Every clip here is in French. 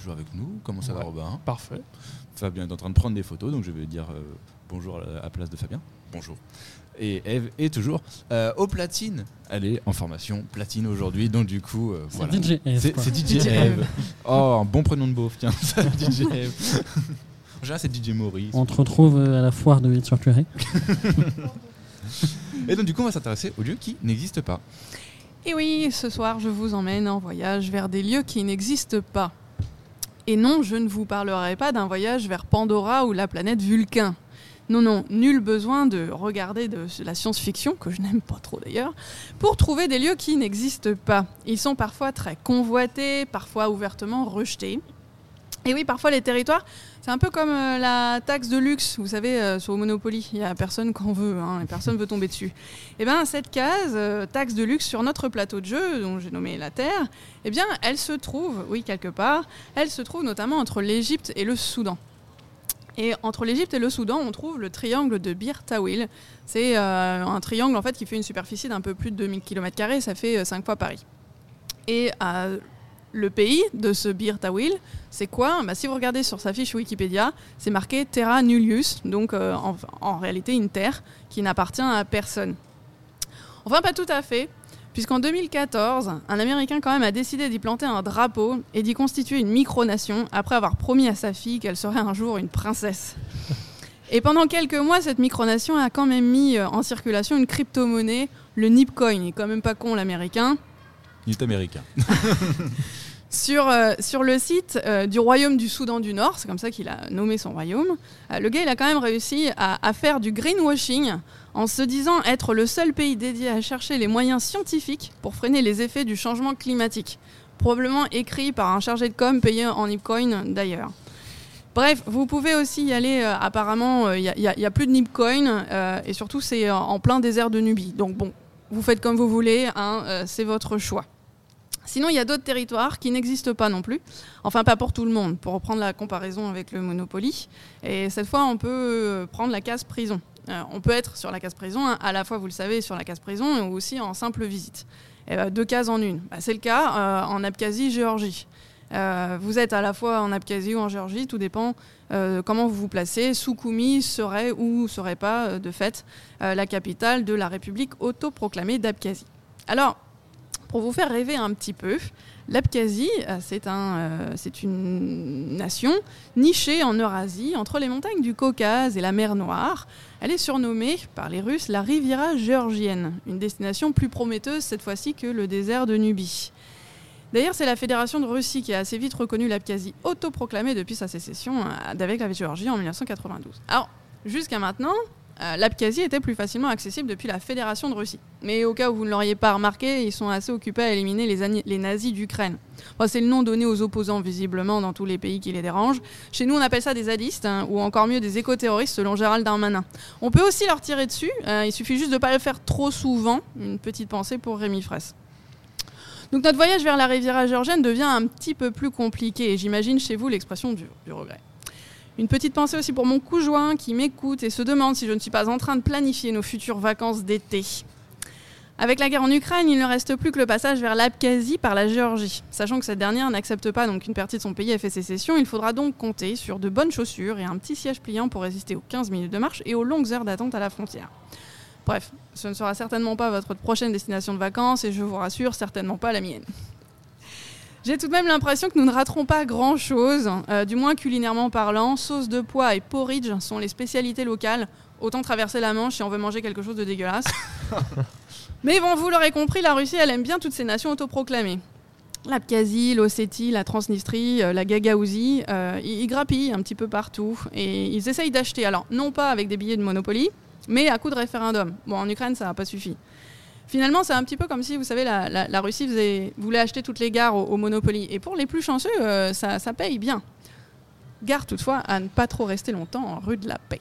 toujours avec nous. Comment ça va. Robin? Parfait. Fabien est en train de prendre des photos, donc je vais dire euh, bonjour à la place de Fabien. Bonjour. Et Eve est toujours euh, au platine. Elle est en formation platine aujourd'hui, donc du coup, euh, C'est voilà. DJ Eve, C'est DJ. Oh, un bon prénom de beauf, tiens, ça, DJ Eve. En général, c'est DJ Maurice. On te retrouve euh, à la foire de Vite-sur-Curie. Et donc, du coup, on va s'intéresser aux lieux qui n'existent pas. Et oui, ce soir, je vous emmène en voyage vers des lieux qui n'existent pas. Et non, je ne vous parlerai pas d'un voyage vers Pandora ou la planète Vulcain. Non, non, nul besoin de regarder de la science-fiction, que je n'aime pas trop d'ailleurs, pour trouver des lieux qui n'existent pas. Ils sont parfois très convoités, parfois ouvertement rejetés. Et oui, parfois les territoires, c'est un peu comme euh, la taxe de luxe, vous savez, euh, sur Monopoly. Il n'y a personne qu'en veut, hein, et personne veut tomber dessus. Eh bien, cette case, euh, taxe de luxe sur notre plateau de jeu, dont j'ai nommé la Terre, eh bien, elle se trouve, oui, quelque part, elle se trouve notamment entre l'Égypte et le Soudan. Et entre l'Égypte et le Soudan, on trouve le triangle de Bir Tawil. C'est un triangle en fait qui fait une superficie d'un peu plus de 2000 km, ça fait 5 fois Paris. Et le pays de ce Bir Tawil, c'est quoi? Bah, Si vous regardez sur sa fiche Wikipédia, c'est marqué Terra Nullius, donc euh, en, en réalité une terre qui n'appartient à personne. Enfin, pas tout à fait, puisqu'en 2014, un Américain quand même a décidé d'y planter un drapeau et d'y constituer une micronation après avoir promis à sa fille qu'elle serait un jour une princesse. Et pendant quelques mois, cette micronation a quand même mis euh, en circulation une crypto-monnaie, le Nipcoin. Il est quand même pas con l'américain. Il est américain. Sur, euh, sur le site euh, du royaume du Soudan du Nord, c'est comme ça qu'il a nommé son royaume, euh, le gars il a quand même réussi à, faire du greenwashing en se disant être le seul pays dédié à chercher les moyens scientifiques pour freiner les effets du changement climatique. Probablement écrit par un chargé de com payé en Nipcoin d'ailleurs. Bref, vous pouvez aussi y aller. euh, apparemment, il n'y a, plus de Nipcoin euh, et surtout c'est en, plein désert de Nubie. Donc bon, vous faites comme vous voulez, hein, euh, c'est votre choix. Sinon, il y a d'autres territoires qui n'existent pas non plus. Enfin, pas pour tout le monde, pour reprendre la comparaison avec le Monopoly. Et cette fois, on peut euh, prendre la case prison. Euh, on peut être sur la case prison, hein, à la fois, vous le savez, sur la case prison ou aussi en simple visite. Bah, deux cases en une. Bah, C'est le cas euh, en Abkhazie, Géorgie. Euh, vous êtes à la fois en Abkhazie ou en Géorgie, tout dépend euh, comment vous vous placez. Soukoumi serait ou serait pas, euh, de fait, euh, la capitale de la République autoproclamée d'Abkhazie. Alors, pour vous faire rêver un petit peu, l'Abkhazie, euh, c'est un, euh, une nation nichée en Eurasie, entre les montagnes du Caucase et la mer Noire. Elle est surnommée par les Russes la Riviera géorgienne, une destination plus prometteuse cette fois-ci que le désert de Nubie. D'ailleurs, c'est la Fédération de Russie qui a assez vite reconnu l'Abkhazie autoproclamée depuis sa sécession euh, d'avec la Géorgie en 1992. Alors, jusqu'à maintenant, euh, l'Abkhazie était plus facilement accessible depuis la Fédération de Russie. Mais au cas où vous ne l'auriez pas remarqué, ils sont assez occupés à éliminer les, nazis d'Ukraine. C'est le nom donné aux opposants, visiblement, dans tous les pays qui les dérangent. Chez nous, on appelle ça des zadistes, hein, ou encore mieux des éco-terroristes, selon Gérald Darmanin. On peut aussi leur tirer dessus, euh, il suffit juste de ne pas le faire trop souvent. Une petite pensée pour Rémi Fraisse. Donc notre voyage vers la Riviera géorgienne devient un petit peu plus compliqué, et j'imagine chez vous l'expression du regret. Une petite pensée aussi pour mon conjoint qui m'écoute et se demande si je ne suis pas en train de planifier nos futures vacances d'été. Avec la guerre en Ukraine, il ne reste plus que le passage vers l'Abkhazie par la Géorgie. Sachant que cette dernière n'accepte pas donc qu'une partie de son pays ait fait sécession, il faudra donc compter sur de bonnes chaussures et un petit siège pliant pour résister aux 15 minutes de marche et aux longues heures d'attente à la frontière. Bref, ce ne sera certainement pas votre prochaine destination de vacances et je vous rassure, certainement pas la mienne. J'ai tout de même l'impression que nous ne raterons pas grand-chose, euh, du moins culinairement parlant. Sauce de pois et porridge sont les spécialités locales. Autant traverser la Manche si on veut manger quelque chose de dégueulasse. Mais bon, vous l'aurez compris, la Russie, elle aime bien toutes ces nations autoproclamées. L'Abkhazie, l'Ossétie, la Transnistrie, euh, la Gagaouzie, euh, ils, ils grappillent un petit peu partout et ils essayent d'acheter. Alors, non pas avec des billets de Monopoly, mais à coup de référendum. Bon, en Ukraine, ça n'a pas suffi. Finalement, c'est un petit peu comme si, vous savez, la, Russie voulait acheter toutes les gares au, au Monopoly. Et pour les plus chanceux, euh, ça, ça paye bien. Gare toutefois à ne pas trop rester longtemps en rue de la Paix.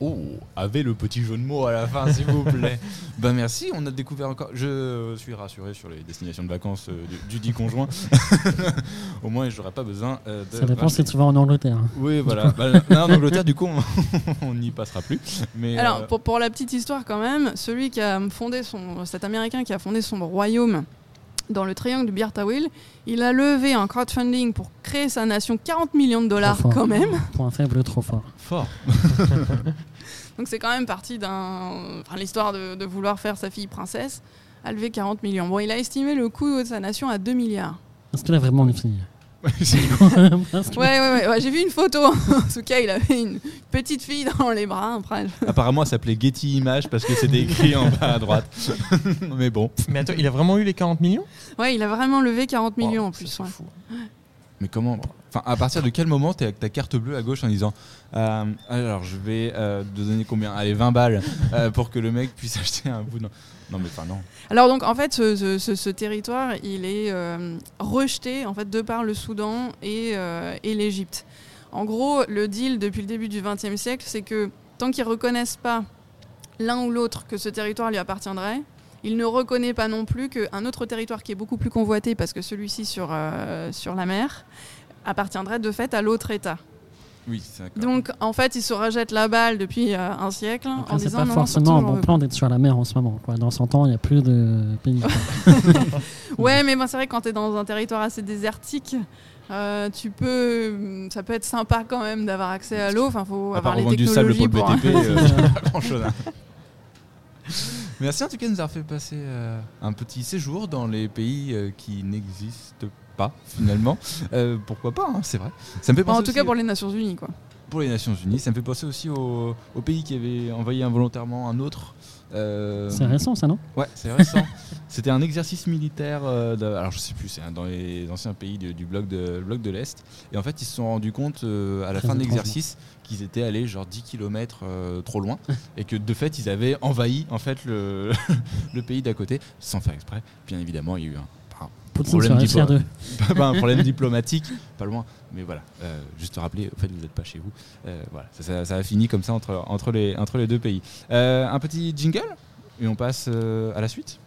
Oh, avez le petit jeu de mots à la fin, s'il vous plaît. ben merci, on a découvert encore. Je suis rassuré sur les destinations de vacances euh, du, du dit conjoint. Au moins, j'aurais pas besoin euh, de. Ça dépend si tu vas en Angleterre. Oui, voilà. Bah, là, en Angleterre, du coup, on n'y passera plus. Mais Alors, euh, pour, pour la petite histoire quand même, celui qui a fondé son, cet Américain qui a fondé son royaume dans le triangle du Birtawil. Il a levé un crowdfunding pour créer sa nation 40 millions de dollars fort. quand même. Point faible, trop fort. Fort. Donc c'est quand même parti d'un. Enfin, l'histoire de, de vouloir faire sa fille princesse a levé 40 millions. Bon, il a estimé le coût de sa nation à 2 milliards. Est-ce qu'il a vraiment une fille Ouais, ouais, ouais. ouais, J'ai vu une photo. en tout cas, il avait une petite fille dans les bras. Après, Apparemment, ça s'appelait Getty Images parce que c'était écrit en bas à droite. Mais bon. Mais attends, il a vraiment eu les 40 millions? Ouais, il a vraiment levé 40 millions Wow, en plus. c'est ouais. fou. Mais comment Enfin, à partir de quel moment t'es avec ta carte bleue à gauche en disant euh, alors je vais euh, te donner combien? Allez 20 balles euh, pour que le mec puisse acheter un bout. Non, non mais enfin non. Alors donc en fait ce, ce- territoire il est rejeté en fait de par le Soudan et, et l'Égypte. En gros le deal depuis le début du XXe siècle c'est que tant qu'ils reconnaissent pas l'un ou l'autre que ce territoire lui appartiendrait, il ne reconnaît pas non plus qu'un autre territoire qui est beaucoup plus convoité parce que celui-ci sur, euh, sur la mer appartiendrait de fait à l'autre État. Oui, c'est d'accord. Donc en fait il se rejette la balle depuis euh, un siècle en Après, c'est disant pas non, forcément un on bon veut plan d'être sur la mer en ce moment. Quoi. Dans 100 ans, il n'y a plus de pays. Ouais, mais bon, c'est vrai que quand tu es dans un territoire assez désertique, euh, tu peux, ça peut être sympa quand même d'avoir accès à l'eau. Enfin, faut À avoir les revendre du sable technologies pour le pour. BTP, euh, c'est pas grand chose. Merci en tout cas de nous avoir fait passer euh, un petit séjour dans les pays euh, qui n'existent pas finalement. Euh, pourquoi pas, hein, c'est vrai. Ça me fait Enfin, penser en tout aussi cas pour les Nations Unies, quoi. Pour les Nations Unies. Ça me fait penser aussi au, au pays qui avait envoyé involontairement un autre. euh, C'est récent, ça, non? Ouais, c'est récent. C'était un exercice militaire. euh, de- alors je sais plus, c'est dans les anciens pays de- du bloc de, bloc de l'Est. Et en fait, ils se sont rendus compte euh, à la Très fin de l'exercice qu'ils étaient allés genre 10 km trop loin et que de fait ils avaient envahi en fait le, le pays d'à côté sans faire exprès. Bien évidemment, il y a eu un, Poutine pas un problème diplomatique, pas loin. Mais voilà, euh, juste rappeler, en fait, vous n'êtes pas chez vous. Euh, voilà, ça, ça- ça a fini comme ça entre, entre, les, entre les deux pays. Euh, un petit jingle et on passe à la suite.